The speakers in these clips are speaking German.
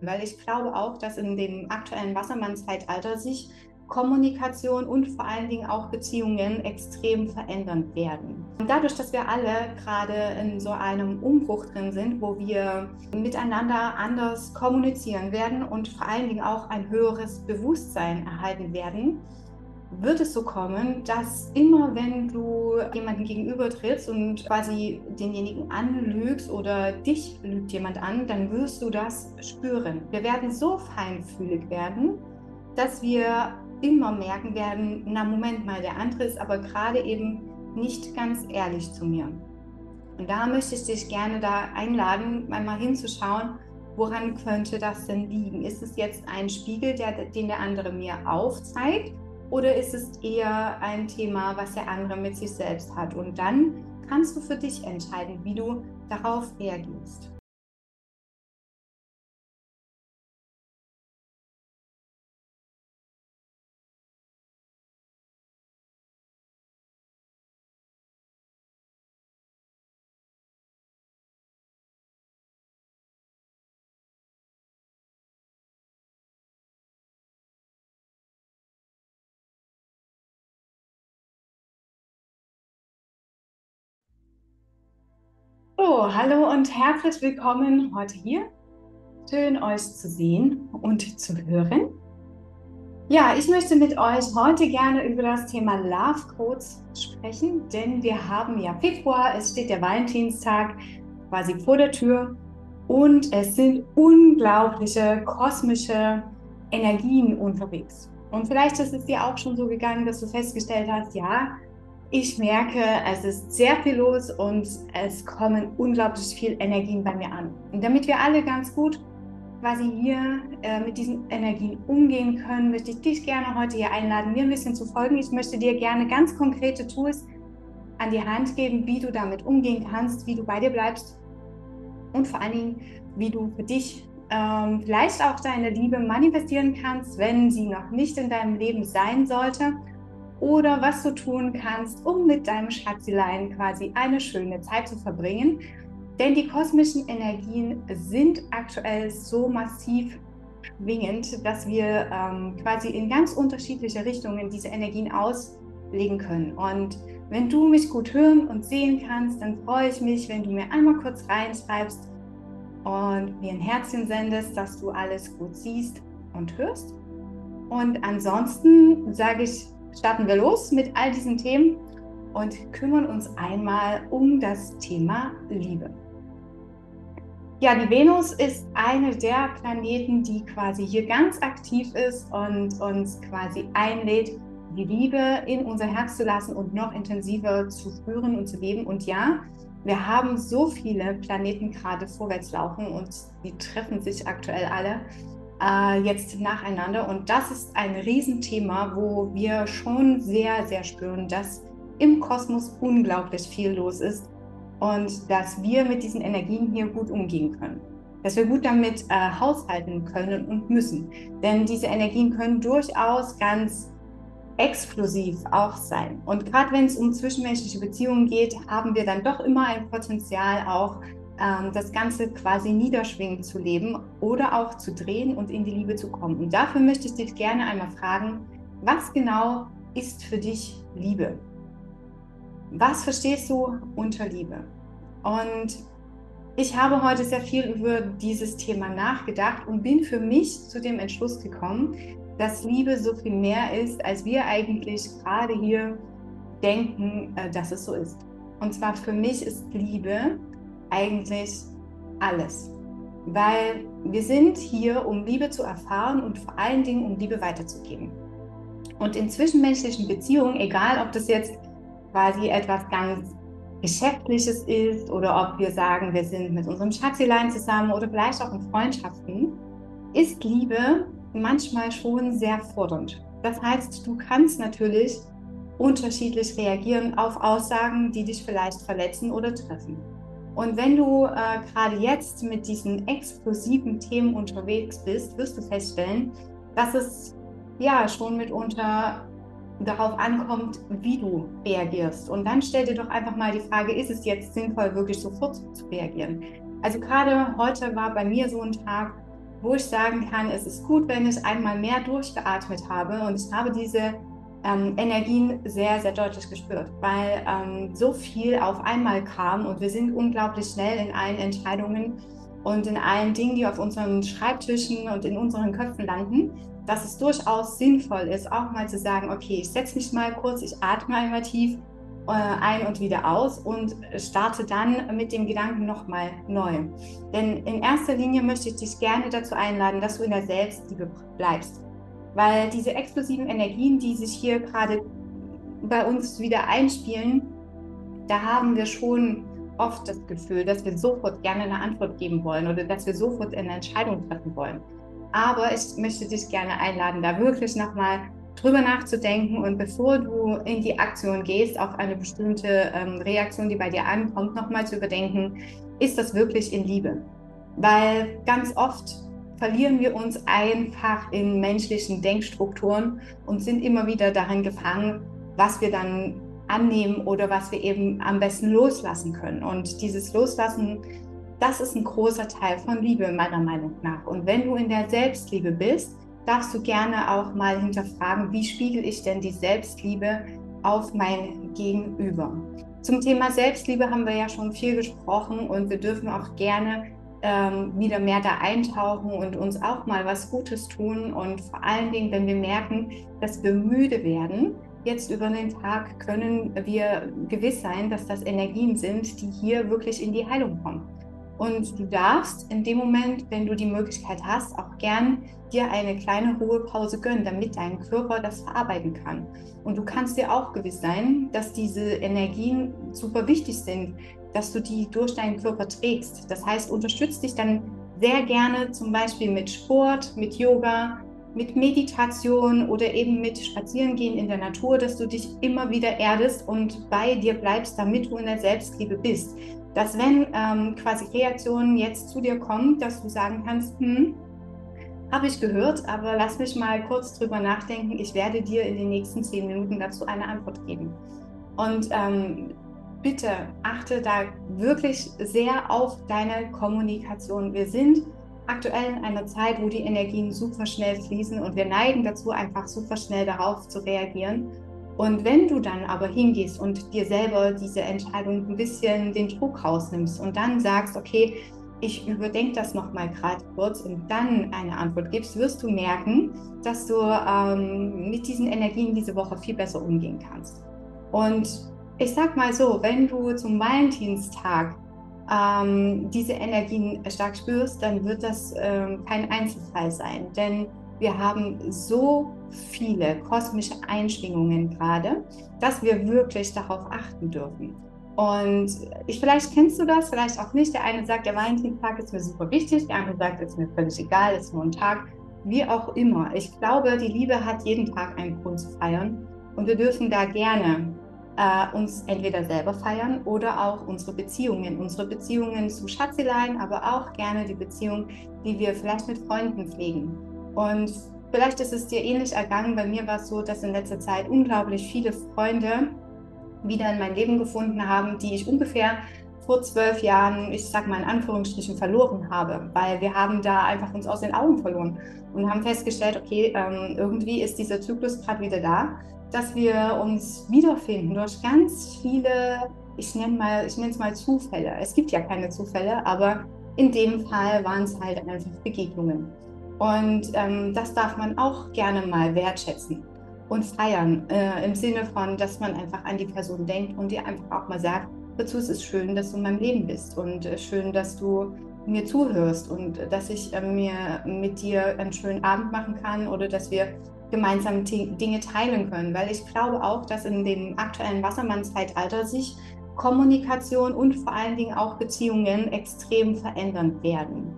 Weil ich glaube auch, dass in dem aktuellen Wassermann-Zeitalter sich Kommunikation und vor allen Dingen auch Beziehungen extrem verändern werden. Und dadurch, dass wir alle gerade in so einem Umbruch drin sind, wo wir miteinander anders kommunizieren werden und vor allen Dingen auch ein höheres Bewusstsein erhalten werden, wird es so kommen, dass immer wenn du jemanden gegenüber trittst und quasi denjenigen anlügst oder dich lügt jemand an, dann wirst du das spüren. Wir werden so feinfühlig werden, dass wir immer merken werden, na Moment mal, der andere ist aber gerade eben nicht ganz ehrlich zu mir. Und da möchte ich dich gerne da einladen, einmal hinzuschauen, woran könnte das denn liegen? Ist es jetzt ein Spiegel, der, den der andere mir aufzeigt? Oder ist es eher ein Thema, was der andere mit sich selbst hat? Und dann kannst du für dich entscheiden, wie du darauf reagierst. Hallo und herzlich willkommen heute hier. Schön euch zu sehen und zu hören. Ja, ich möchte mit euch heute gerne über das Thema Love Codes sprechen, denn wir haben ja Februar, es steht der Valentinstag quasi vor der Tür und es sind unglaubliche kosmische Energien unterwegs. Und vielleicht ist es dir auch schon so gegangen, dass du festgestellt hast, ja, ich merke, es ist sehr viel los und es kommen unglaublich viel Energien bei mir an. Und damit wir alle ganz gut quasi hier äh, mit diesen Energien umgehen können, möchte ich dich gerne heute hier einladen, mir ein bisschen zu folgen. Ich möchte dir gerne ganz konkrete Tools an die Hand geben, wie du damit umgehen kannst, wie du bei dir bleibst und vor allen Dingen, wie du für dich ähm, vielleicht auch deine Liebe manifestieren kannst, wenn sie noch nicht in deinem Leben sein sollte oder was du tun kannst, um mit deinem Schatzilein quasi eine schöne Zeit zu verbringen. Denn die kosmischen Energien sind aktuell so massiv schwingend, dass wir ähm, quasi in ganz unterschiedliche Richtungen diese Energien auslegen können. Und wenn du mich gut hören und sehen kannst, dann freue ich mich, wenn du mir einmal kurz reinschreibst und mir ein Herzchen sendest, dass du alles gut siehst und hörst. Und ansonsten sage ich starten wir los mit all diesen Themen und kümmern uns einmal um das Thema Liebe. Ja, die Venus ist eine der Planeten, die quasi hier ganz aktiv ist und uns quasi einlädt, die Liebe in unser Herz zu lassen und noch intensiver zu spüren und zu leben. Und ja, wir haben so viele Planeten gerade vorwärts laufen und die treffen sich aktuell alle äh, jetzt nacheinander. Und das ist ein Riesenthema, wo wir schon sehr, sehr spüren, dass im Kosmos unglaublich viel los ist und dass wir mit diesen Energien hier gut umgehen können. Dass wir gut damit äh, haushalten können und müssen. Denn diese Energien können durchaus ganz explosiv auch sein. Und gerade wenn es um zwischenmenschliche Beziehungen geht, haben wir dann doch immer ein Potenzial auch das Ganze quasi niederschwingend zu leben oder auch zu drehen und in die Liebe zu kommen. Und dafür möchte ich dich gerne einmal fragen, was genau ist für dich Liebe? Was verstehst du unter Liebe? Und ich habe heute sehr viel über dieses Thema nachgedacht und bin für mich zu dem Entschluss gekommen, dass Liebe so viel mehr ist, als wir eigentlich gerade hier denken, äh, dass es so ist. Und zwar für mich ist Liebe eigentlich alles. Weil wir sind hier, um Liebe zu erfahren und vor allen Dingen, um Liebe weiterzugeben. Und in zwischenmenschlichen Beziehungen, egal ob das jetzt quasi etwas ganz Geschäftliches ist oder ob wir sagen, wir sind mit unserem Schatzilein zusammen oder vielleicht auch in Freundschaften, ist Liebe manchmal schon sehr fordernd. Das heißt, du kannst natürlich unterschiedlich reagieren auf Aussagen, die dich vielleicht verletzen oder treffen. Und wenn du äh, gerade jetzt mit diesen explosiven Themen unterwegs bist, wirst du feststellen, dass es ja schon mitunter darauf ankommt, wie du reagierst. Und dann stell dir doch einfach mal die Frage, ist es jetzt sinnvoll, wirklich sofort zu reagieren? Also gerade heute war bei mir so ein Tag, wo ich sagen kann, es ist gut, wenn ich einmal mehr durchgeatmet habe und ich habe diese ähm, Energien sehr, sehr deutlich gespürt, weil ähm, so viel auf einmal kam und wir sind unglaublich schnell in allen Entscheidungen und in allen Dingen, die auf unseren Schreibtischen und in unseren Köpfen landen, dass es durchaus sinnvoll ist, auch mal zu sagen, okay, ich setze mich mal kurz, ich atme einmal tief äh, ein und wieder aus und starte dann mit dem Gedanken nochmal neu. Denn in erster Linie möchte ich dich gerne dazu einladen, dass du in der Selbstliebe bleibst. Weil diese explosiven Energien, die sich hier gerade bei uns wieder einspielen, da haben wir schon oft das Gefühl, dass wir sofort gerne eine Antwort geben wollen oder dass wir sofort eine Entscheidung treffen wollen. Aber ich möchte dich gerne einladen, da wirklich nochmal drüber nachzudenken und bevor du in die Aktion gehst, auf eine bestimmte ähm, Reaktion, die bei dir ankommt, nochmal zu überdenken, ist das wirklich in Liebe? Weil ganz oft verlieren wir uns einfach in menschlichen Denkstrukturen und sind immer wieder darin gefangen, was wir dann annehmen oder was wir eben am besten loslassen können. Und dieses Loslassen, das ist ein großer Teil von Liebe meiner Meinung nach. Und wenn du in der Selbstliebe bist, darfst du gerne auch mal hinterfragen, wie spiegel ich denn die Selbstliebe auf mein Gegenüber. Zum Thema Selbstliebe haben wir ja schon viel gesprochen und wir dürfen auch gerne ähm, wieder mehr da eintauchen und uns auch mal was Gutes tun. Und vor allen Dingen, wenn wir merken, dass wir müde werden, jetzt über den Tag können wir gewiss sein, dass das Energien sind, die hier wirklich in die Heilung kommen. Und du darfst in dem Moment, wenn du die Möglichkeit hast, auch gern dir eine kleine Ruhepause gönnen, damit dein Körper das verarbeiten kann. Und du kannst dir auch gewiss sein, dass diese Energien super wichtig sind, dass du die durch deinen Körper trägst. Das heißt, unterstützt dich dann sehr gerne zum Beispiel mit Sport, mit Yoga, mit Meditation oder eben mit Spazierengehen in der Natur, dass du dich immer wieder erdest und bei dir bleibst, damit du in der Selbstliebe bist. Dass wenn ähm, quasi Reaktionen jetzt zu dir kommen, dass du sagen kannst, hm, habe ich gehört, aber lass mich mal kurz drüber nachdenken. Ich werde dir in den nächsten zehn Minuten dazu eine Antwort geben. Und ähm, bitte achte da wirklich sehr auf deine Kommunikation. Wir sind aktuell in einer Zeit, wo die Energien super schnell fließen und wir neigen dazu, einfach super schnell darauf zu reagieren. Und wenn du dann aber hingehst und dir selber diese Entscheidung ein bisschen den Druck rausnimmst und dann sagst, okay, ich überdenke das nochmal gerade kurz und dann eine Antwort gibst, wirst du merken, dass du ähm, mit diesen Energien diese Woche viel besser umgehen kannst. Und ich sag mal so, wenn du zum Valentinstag ähm, diese Energien stark spürst, dann wird das ähm, kein Einzelfall sein. Denn wir haben so viele kosmische Einschwingungen gerade, dass wir wirklich darauf achten dürfen. Und ich, vielleicht kennst du das, vielleicht auch nicht. Der eine sagt, der Valentinstag ist mir super wichtig, der andere sagt, es ist mir völlig egal, es ist nur ein Tag. Wie auch immer. Ich glaube, die Liebe hat jeden Tag einen Grund zu feiern. Und wir dürfen da gerne äh, uns entweder selber feiern oder auch unsere Beziehungen. Unsere Beziehungen zu Schatzeleien, aber auch gerne die Beziehung, die wir vielleicht mit Freunden pflegen. Und vielleicht ist es dir ähnlich ergangen. Bei mir war es so, dass in letzter Zeit unglaublich viele Freunde wieder in mein Leben gefunden haben, die ich ungefähr vor zwölf Jahren, ich sag mal in Anführungsstrichen, verloren habe, weil wir haben da einfach uns aus den Augen verloren und haben festgestellt, okay, ähm, irgendwie ist dieser Zyklus gerade wieder da dass wir uns wiederfinden durch ganz viele, ich nenne mal, ich nenne es mal Zufälle. Es gibt ja keine Zufälle, aber in dem Fall waren es halt einfach Begegnungen. Und ähm, das darf man auch gerne mal wertschätzen und feiern, äh, im Sinne von, dass man einfach an die Person denkt und dir einfach auch mal sagt, dazu ist es schön, dass du in meinem Leben bist und äh, schön, dass du mir zuhörst und äh, dass ich äh, mir mit dir einen schönen Abend machen kann oder dass wir gemeinsam Dinge teilen können. Weil ich glaube auch, dass in dem aktuellen Wassermann-Zeitalter sich Kommunikation und vor allen Dingen auch Beziehungen extrem verändern werden.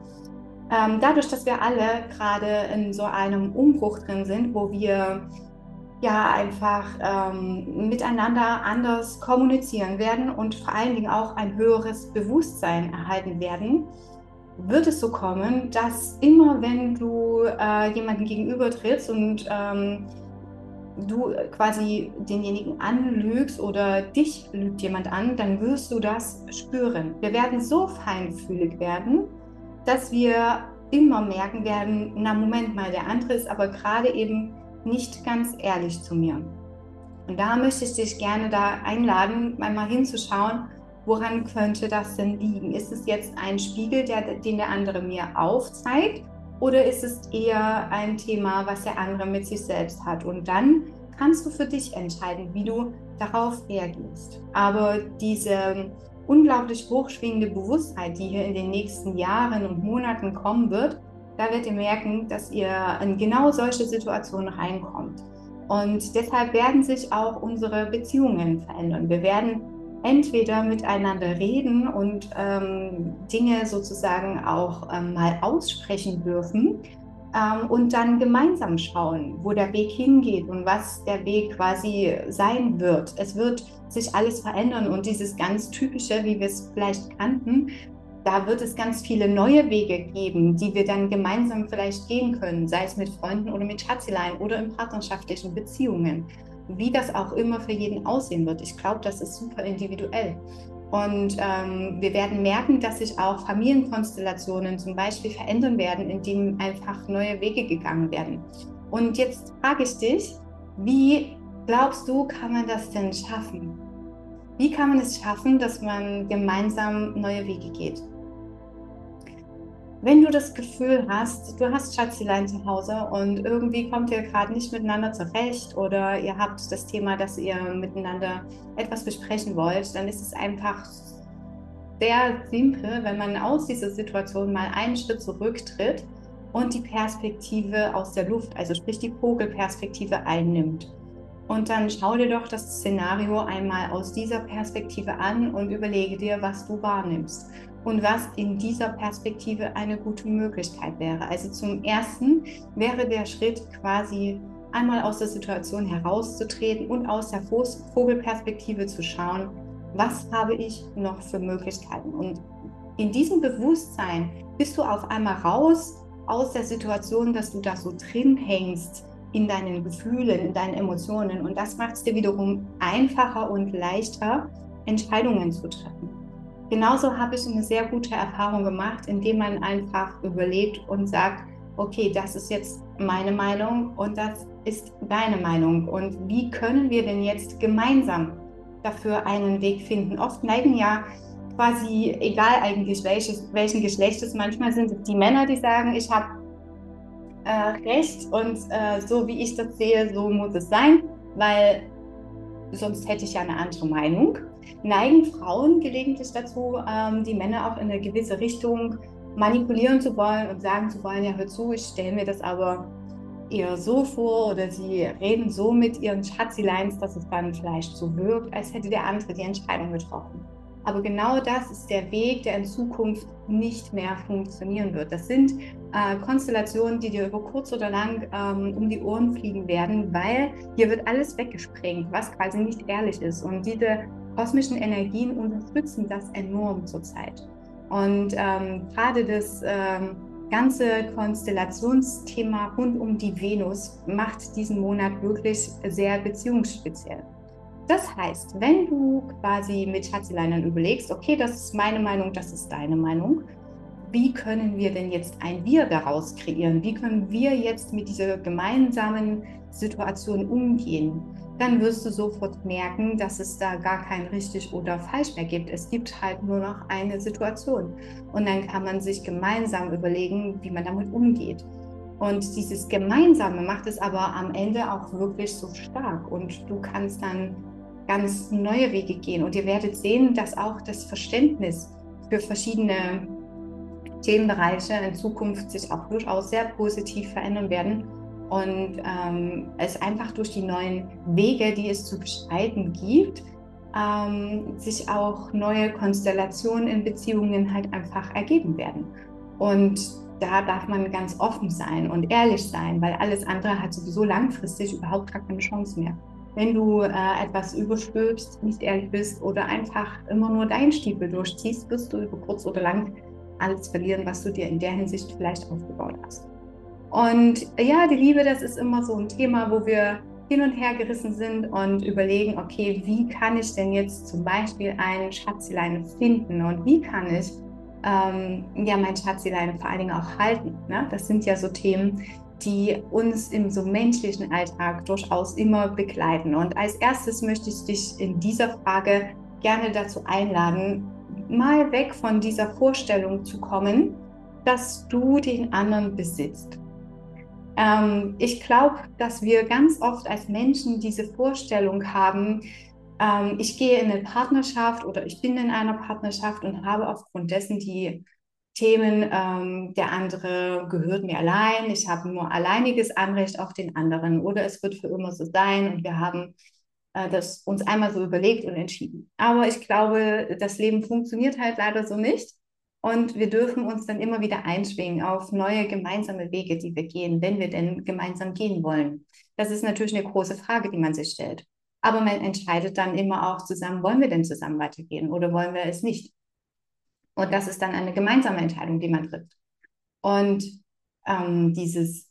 Ähm, dadurch, dass wir alle gerade in so einem Umbruch drin sind, wo wir ja einfach ähm, miteinander anders kommunizieren werden und vor allen Dingen auch ein höheres Bewusstsein erhalten werden, wird es so kommen, dass immer wenn du äh, jemanden gegenüber trittst und ähm, du quasi denjenigen anlügst oder dich lügt jemand an, dann wirst du das spüren. Wir werden so feinfühlig werden, dass wir immer merken werden, na Moment mal, der andere ist aber gerade eben nicht ganz ehrlich zu mir. Und da möchte ich dich gerne da einladen, einmal hinzuschauen, woran könnte das denn liegen? Ist es jetzt ein Spiegel, der, den der andere mir aufzeigt? Oder ist es eher ein Thema, was der andere mit sich selbst hat? Und dann kannst du für dich entscheiden, wie du darauf reagierst. Aber diese unglaublich hochschwingende Bewusstheit, die hier in den nächsten Jahren und Monaten kommen wird, da werdet ihr merken, dass ihr in genau solche Situationen reinkommt. Und deshalb werden sich auch unsere Beziehungen verändern. Wir werden entweder miteinander reden und ähm, Dinge sozusagen auch ähm, mal aussprechen dürfen ähm, und dann gemeinsam schauen, wo der Weg hingeht und was der Weg quasi sein wird. Es wird sich alles verändern und dieses ganz typische, wie wir es vielleicht kannten, da wird es ganz viele neue Wege geben, die wir dann gemeinsam vielleicht gehen können, sei es mit Freunden oder mit Schatzilein oder in partnerschaftlichen Beziehungen wie das auch immer für jeden aussehen wird. Ich glaube, das ist super individuell. Und ähm, wir werden merken, dass sich auch Familienkonstellationen zum Beispiel verändern werden, indem einfach neue Wege gegangen werden. Und jetzt frage ich dich, wie glaubst du, kann man das denn schaffen? Wie kann man es schaffen, dass man gemeinsam neue Wege geht? Wenn du das Gefühl hast, du hast Schatzilein zu Hause und irgendwie kommt ihr gerade nicht miteinander zurecht oder ihr habt das Thema, dass ihr miteinander etwas besprechen wollt, dann ist es einfach sehr simpel, wenn man aus dieser Situation mal einen Schritt zurücktritt und die Perspektive aus der Luft, also sprich die Vogelperspektive einnimmt. Und dann schau dir doch das Szenario einmal aus dieser Perspektive an und überlege dir, was du wahrnimmst und was in dieser Perspektive eine gute Möglichkeit wäre. Also zum Ersten wäre der Schritt quasi einmal aus der Situation herauszutreten und aus der Vogelperspektive zu schauen, was habe ich noch für Möglichkeiten. Und in diesem Bewusstsein bist du auf einmal raus aus der Situation, dass du da so drin hängst in deinen Gefühlen, in deinen Emotionen. Und das macht es dir wiederum einfacher und leichter, Entscheidungen zu treffen. Genauso habe ich eine sehr gute Erfahrung gemacht, indem man einfach überlegt und sagt, okay, das ist jetzt meine Meinung und das ist deine Meinung. Und wie können wir denn jetzt gemeinsam dafür einen Weg finden? Oft neigen ja quasi, egal eigentlich welches, welchen Geschlechtes, manchmal sind es die Männer, die sagen, ich habe äh, recht und äh, so wie ich das sehe, so muss es sein, weil sonst hätte ich ja eine andere Meinung neigen Frauen gelegentlich dazu, ähm, die Männer auch in eine gewisse Richtung manipulieren zu wollen und sagen zu wollen, ja, hör zu, ich stelle mir das aber eher so vor oder sie reden so mit ihren Schatzileins, dass es dann vielleicht so wirkt, als hätte der andere die Entscheidung getroffen. Aber genau das ist der Weg, der in Zukunft nicht mehr funktionieren wird. Das sind äh, Konstellationen, die dir über kurz oder lang ähm, um die Ohren fliegen werden, weil hier wird alles weggesprengt, was quasi nicht ehrlich ist. Und diese kosmischen Energien unterstützen das enorm zurzeit. Und ähm, gerade das ähm, ganze Konstellationsthema rund um die Venus macht diesen Monat wirklich sehr beziehungsspeziell. Das heißt, wenn du quasi mit Schatzileinern überlegst, okay, das ist meine Meinung, das ist deine Meinung, wie können wir denn jetzt ein Wir daraus kreieren? Wie können wir jetzt mit dieser gemeinsamen Situation umgehen? Dann wirst du sofort merken, dass es da gar kein richtig oder falsch mehr gibt. Es gibt halt nur noch eine Situation. Und dann kann man sich gemeinsam überlegen, wie man damit umgeht. Und dieses Gemeinsame macht es aber am Ende auch wirklich so stark. Und du kannst dann ganz neue Wege gehen. Und ihr werdet sehen, dass auch das Verständnis für verschiedene Themenbereiche in Zukunft sich auch durchaus sehr positiv verändern werden und ähm, es einfach durch die neuen Wege, die es zu beschreiten gibt, ähm, sich auch neue Konstellationen in Beziehungen halt einfach ergeben werden. Und da darf man ganz offen sein und ehrlich sein, weil alles andere hat sowieso langfristig überhaupt gar keine Chance mehr. Wenn du äh, etwas überstülpst, nicht ehrlich bist oder einfach immer nur deinen Stiefel durchziehst, wirst du über kurz oder lang alles verlieren, was du dir in der Hinsicht vielleicht aufgebaut hast. Und ja, die Liebe, das ist immer so ein Thema, wo wir hin und her gerissen sind und überlegen, okay, wie kann ich denn jetzt zum Beispiel einen Schatzlein finden und wie kann ich ähm, ja, mein Schatzilein vor allen Dingen auch halten. Ne? Das sind ja so Themen, die uns im so menschlichen Alltag durchaus immer begleiten. Und als erstes möchte ich dich in dieser Frage gerne dazu einladen, mal weg von dieser Vorstellung zu kommen, dass du den anderen besitzt. Ähm, ich glaube, dass wir ganz oft als Menschen diese Vorstellung haben, ähm, ich gehe in eine Partnerschaft oder ich bin in einer Partnerschaft und habe aufgrund dessen die Themen, ähm, der andere gehört mir allein, ich habe nur alleiniges Anrecht auf den anderen oder es wird für immer so sein und wir haben äh, das uns einmal so überlegt und entschieden. Aber ich glaube, das Leben funktioniert halt leider so nicht. Und wir dürfen uns dann immer wieder einschwingen auf neue gemeinsame Wege, die wir gehen, wenn wir denn gemeinsam gehen wollen. Das ist natürlich eine große Frage, die man sich stellt. Aber man entscheidet dann immer auch zusammen, wollen wir denn zusammen weitergehen oder wollen wir es nicht? Und das ist dann eine gemeinsame Entscheidung, die man trifft. Und ähm, dieses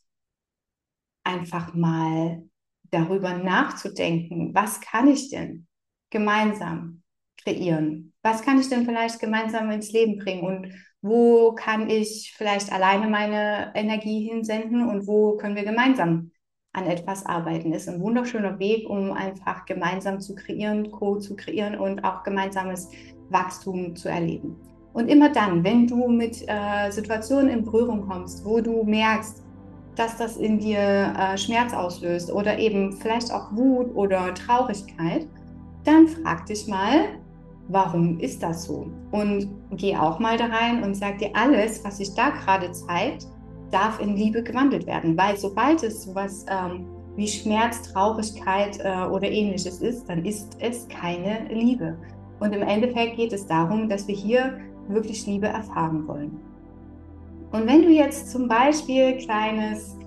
einfach mal darüber nachzudenken, was kann ich denn gemeinsam kreieren? Was kann ich denn vielleicht gemeinsam ins Leben bringen? Und wo kann ich vielleicht alleine meine Energie hinsenden und wo können wir gemeinsam an etwas arbeiten? Ist ein wunderschöner Weg, um einfach gemeinsam zu kreieren, Co zu kreieren und auch gemeinsames Wachstum zu erleben. Und immer dann, wenn du mit äh, Situationen in Berührung kommst, wo du merkst, dass das in dir äh, Schmerz auslöst oder eben vielleicht auch Wut oder Traurigkeit, dann frag dich mal, warum ist das so? Und geh auch mal da rein und sag dir, alles, was sich da gerade zeigt, darf in Liebe gewandelt werden. Weil sobald es sowas ähm, wie Schmerz, Traurigkeit äh, oder ähnliches ist, dann ist es keine Liebe. Und im Endeffekt geht es darum, dass wir hier wirklich Liebe erfahren wollen. Und wenn du jetzt zum Beispiel kleines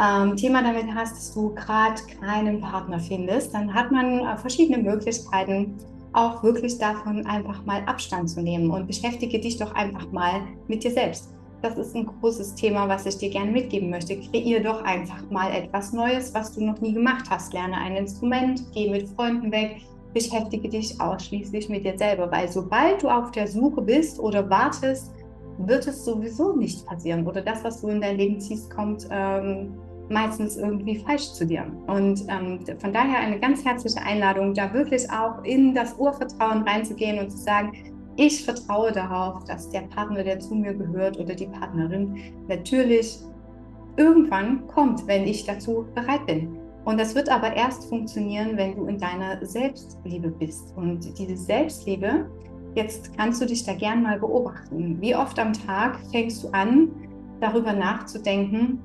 ähm, Thema damit hast, dass du gerade keinen Partner findest, dann hat man äh, verschiedene Möglichkeiten, auch wirklich davon einfach mal Abstand zu nehmen und beschäftige dich doch einfach mal mit dir selbst. Das ist ein großes Thema, was ich dir gerne mitgeben möchte. Kreier doch einfach mal etwas Neues, was du noch nie gemacht hast. Lerne ein Instrument, geh mit Freunden weg, beschäftige dich ausschließlich mit dir selber, weil sobald du auf der Suche bist oder wartest, wird es sowieso nicht passieren oder das, was du in dein Leben ziehst, kommt ähm, meistens irgendwie falsch zu dir. Und ähm, von daher eine ganz herzliche Einladung, da wirklich auch in das Urvertrauen reinzugehen und zu sagen, ich vertraue darauf, dass der Partner, der zu mir gehört oder die Partnerin natürlich irgendwann kommt, wenn ich dazu bereit bin. Und das wird aber erst funktionieren, wenn du in deiner Selbstliebe bist. Und diese Selbstliebe, jetzt kannst du dich da gern mal beobachten. Wie oft am Tag fängst du an, darüber nachzudenken,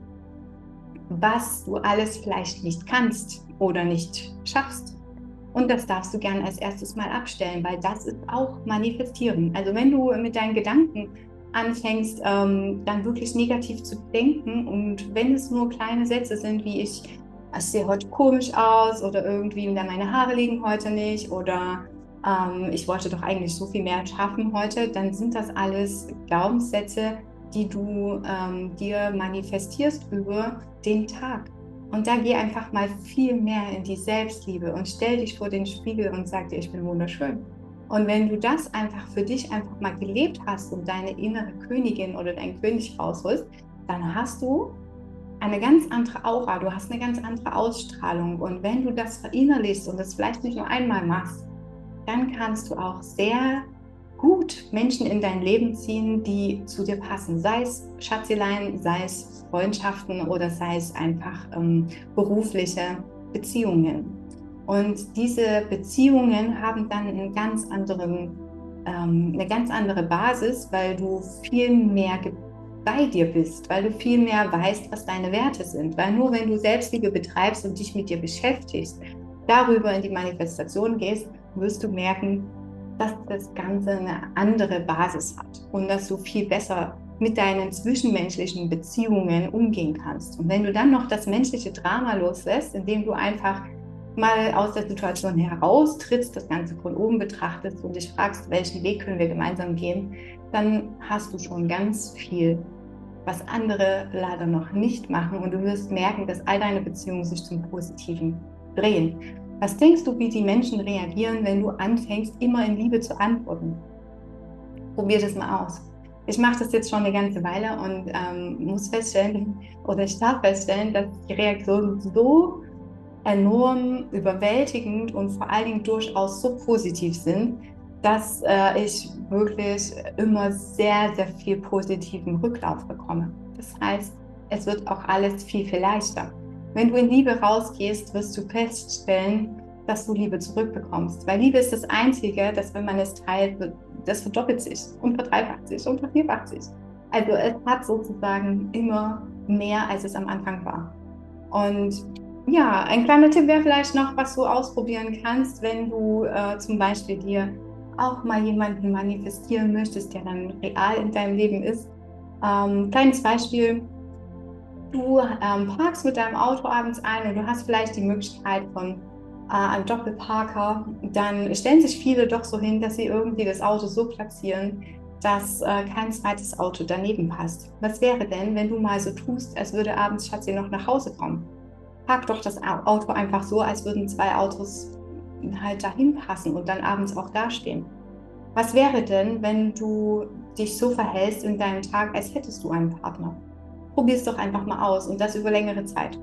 was du alles vielleicht nicht kannst oder nicht schaffst. Und das darfst du gern als erstes mal abstellen, weil das ist auch manifestieren. Also wenn du mit deinen Gedanken anfängst, ähm, dann wirklich negativ zu denken und wenn es nur kleine Sätze sind, wie ich es sehe heute komisch aus oder irgendwie meine Haare liegen heute nicht oder ähm, ich wollte doch eigentlich so viel mehr schaffen heute, dann sind das alles Glaubenssätze, die du ähm, dir manifestierst über den Tag. Und da geh einfach mal viel mehr in die Selbstliebe und stell dich vor den Spiegel und sag dir, ich bin wunderschön. Und wenn du das einfach für dich einfach mal gelebt hast und deine innere Königin oder dein König rausholst, dann hast du eine ganz andere Aura, du hast eine ganz andere Ausstrahlung. Und wenn du das verinnerlichst und das vielleicht nicht nur einmal machst, dann kannst du auch sehr gut Menschen in dein Leben ziehen, die zu dir passen. Sei es Schatzilein, sei es Freundschaften oder sei es einfach ähm, berufliche Beziehungen. Und diese Beziehungen haben dann einen ganz anderen, ähm, eine ganz andere Basis, weil du viel mehr bei dir bist, weil du viel mehr weißt, was deine Werte sind. Weil nur wenn du Selbstliebe betreibst und dich mit dir beschäftigst, darüber in die Manifestation gehst, wirst du merken, dass das Ganze eine andere Basis hat und dass du viel besser mit deinen zwischenmenschlichen Beziehungen umgehen kannst. Und wenn du dann noch das menschliche Drama loslässt, indem du einfach mal aus der Situation heraustrittst, das Ganze von oben betrachtest und dich fragst, welchen Weg können wir gemeinsam gehen, dann hast du schon ganz viel, was andere leider noch nicht machen und du wirst merken, dass all deine Beziehungen sich zum Positiven drehen. Was denkst du, wie die Menschen reagieren, wenn du anfängst, immer in Liebe zu antworten? Probier das mal aus. Ich mache das jetzt schon eine ganze Weile und ähm, muss feststellen, oder ich darf feststellen, dass die Reaktionen so enorm überwältigend und vor allen Dingen durchaus so positiv sind, dass äh, ich wirklich immer sehr, sehr viel positiven Rücklauf bekomme. Das heißt, es wird auch alles viel, viel leichter. Wenn du in Liebe rausgehst, wirst du feststellen, dass du Liebe zurückbekommst. Weil Liebe ist das Einzige, dass wenn man es teilt, das verdoppelt sich und verdreifacht sich und vervierfacht sich. Also es hat sozusagen immer mehr, als es am Anfang war. Und ja, ein kleiner Tipp wäre vielleicht noch, was du ausprobieren kannst, wenn du äh, zum Beispiel dir auch mal jemanden manifestieren möchtest, der dann real in deinem Leben ist. Ähm, kleines Beispiel, du ähm, parkst mit deinem Auto abends ein und du hast vielleicht die Möglichkeit von äh, einem Doppelparker, dann stellen sich viele doch so hin, dass sie irgendwie das Auto so platzieren, dass äh, kein zweites Auto daneben passt. Was wäre denn, wenn du mal so tust, als würde abends Schatzi noch nach Hause kommen? Park doch das Auto einfach so, als würden zwei Autos halt dahin passen und dann abends auch dastehen. Was wäre denn, wenn du dich so verhältst in deinem Tag, als hättest du einen Partner? Probier es doch einfach mal aus und das über längere Zeit.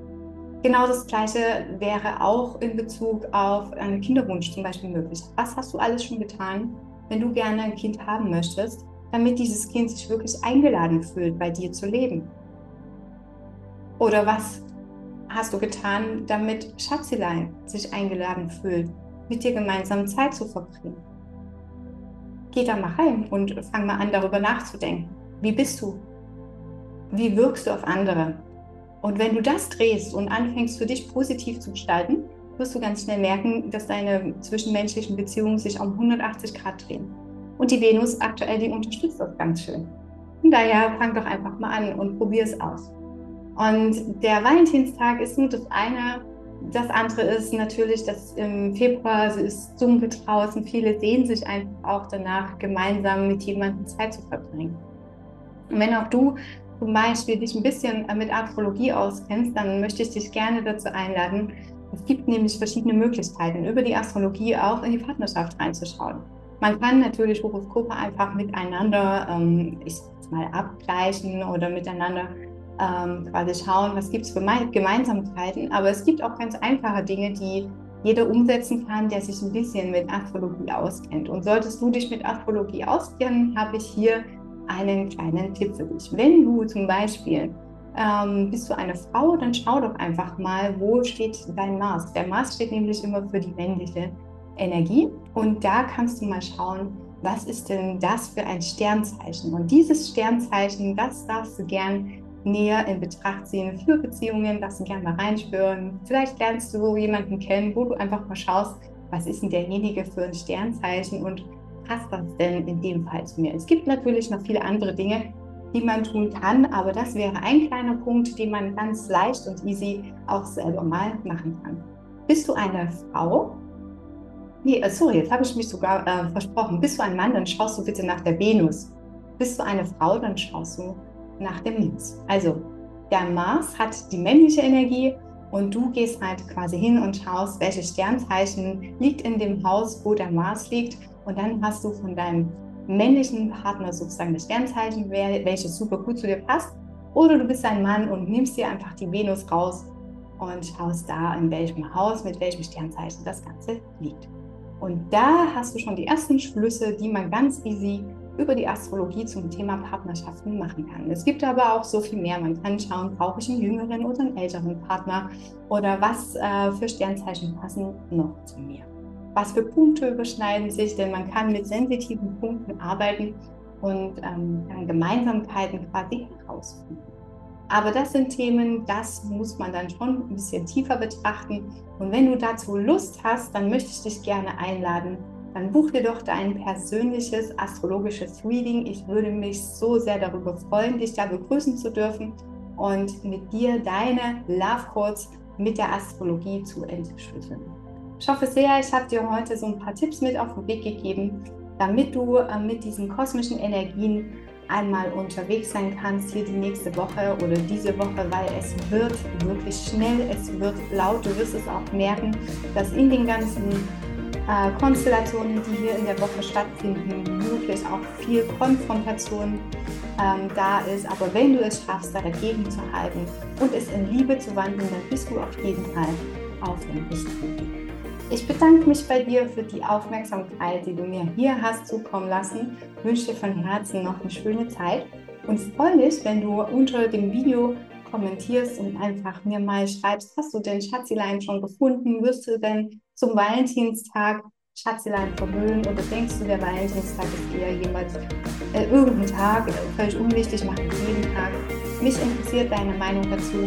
Genau das Gleiche wäre auch in Bezug auf einen Kinderwunsch zum Beispiel möglich. Was hast du alles schon getan, wenn du gerne ein Kind haben möchtest, damit dieses Kind sich wirklich eingeladen fühlt, bei dir zu leben? Oder was hast du getan, damit Schatzilein sich eingeladen fühlt, mit dir gemeinsam Zeit zu verbringen? Geh da mal rein und fang mal an, darüber nachzudenken. Wie bist du? Wie wirkst du auf andere? Und wenn du das drehst und anfängst für dich positiv zu gestalten, wirst du ganz schnell merken, dass deine zwischenmenschlichen Beziehungen sich um 180 Grad drehen. Und die Venus aktuell, die unterstützt das ganz schön. Und daher fang doch einfach mal an und probier es aus. Und der Valentinstag ist nur das eine. Das andere ist natürlich, dass im Februar es ist dunkel draußen. Viele sehen sich einfach auch danach, gemeinsam mit jemandem Zeit zu verbringen. Und wenn auch du zum Beispiel dich ein bisschen mit Astrologie auskennst, dann möchte ich dich gerne dazu einladen. Es gibt nämlich verschiedene Möglichkeiten, über die Astrologie auch in die Partnerschaft reinzuschauen. Man kann natürlich Horoskope einfach miteinander, ähm, ich sag mal, abgleichen oder miteinander ähm, quasi schauen, was gibt es für Gemeinsamkeiten. Aber es gibt auch ganz einfache Dinge, die jeder umsetzen kann, der sich ein bisschen mit Astrologie auskennt. Und solltest du dich mit Astrologie auskennen, habe ich hier einen kleinen Tipp für dich. Wenn du zum Beispiel ähm, bist du eine Frau, dann schau doch einfach mal, wo steht dein Mars. Der Mars steht nämlich immer für die männliche Energie und da kannst du mal schauen, was ist denn das für ein Sternzeichen? Und dieses Sternzeichen, das darfst du gern näher in Betracht ziehen für Beziehungen, darfst du gerne mal reinspüren. Vielleicht lernst du jemanden kennen, wo du einfach mal schaust, was ist denn derjenige für ein Sternzeichen und passt das denn in dem Fall zu mir? Es gibt natürlich noch viele andere Dinge, die man tun kann, aber das wäre ein kleiner Punkt, den man ganz leicht und easy auch selber mal machen kann. Bist du eine Frau? Nee, äh, sorry, jetzt habe ich mich sogar äh, versprochen. Bist du ein Mann, dann schaust du bitte nach der Venus. Bist du eine Frau, dann schaust du nach dem Mars. Also, der Mars hat die männliche Energie und du gehst halt quasi hin und schaust, welches Sternzeichen liegt in dem Haus, wo der Mars liegt und dann hast du von deinem männlichen Partner sozusagen das Sternzeichen, welches super gut zu dir passt. Oder du bist ein Mann und nimmst dir einfach die Venus raus und schaust da, in welchem Haus, mit welchem Sternzeichen das Ganze liegt. Und da hast du schon die ersten Schlüsse, die man ganz easy über die Astrologie zum Thema Partnerschaften machen kann. Es gibt aber auch so viel mehr. Man kann schauen, brauche ich einen jüngeren oder einen älteren Partner oder was äh, für Sternzeichen passen noch zu mir was für Punkte überschneiden sich, denn man kann mit sensitiven Punkten arbeiten und ähm, Gemeinsamkeiten quasi herausfinden. Aber das sind Themen, das muss man dann schon ein bisschen tiefer betrachten. Und wenn du dazu Lust hast, dann möchte ich dich gerne einladen. Dann buch dir doch dein persönliches astrologisches Reading. Ich würde mich so sehr darüber freuen, dich da begrüßen zu dürfen und mit dir deine Love Codes mit der Astrologie zu entschlüsseln. Ich hoffe sehr, ich habe dir heute so ein paar Tipps mit auf den Weg gegeben, damit du äh, mit diesen kosmischen Energien einmal unterwegs sein kannst, hier die nächste Woche oder diese Woche, weil es wird wirklich schnell, es wird laut. Du wirst es auch merken, dass in den ganzen äh, Konstellationen, die hier in der Woche stattfinden, möglich auch viel Konfrontation ähm, da ist. Aber wenn du es schaffst, da dagegen zu halten und es in Liebe zu wandeln, dann bist du auf jeden Fall auf dem richtigen Weg. Ich bedanke mich bei dir für die Aufmerksamkeit, die du mir hier hast zukommen lassen. Ich wünsche dir von Herzen noch eine schöne Zeit und freue mich, wenn du unter dem Video kommentierst und einfach mir mal schreibst, hast du denn Schatzilein schon gefunden? Wirst du denn zum Valentinstag Schatzilein verwöhnen oder denkst du, der Valentinstag ist eher jemals äh, irgendein Tag, völlig unwichtig, mach jeden Tag. Mich interessiert deine Meinung dazu.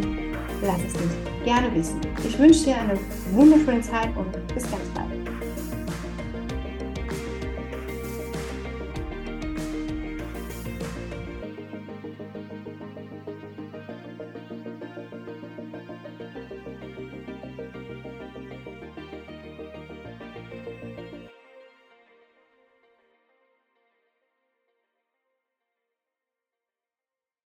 Lass es mich gerne wissen. Ich wünsche dir eine wunderschöne Zeit und bis ganz bald.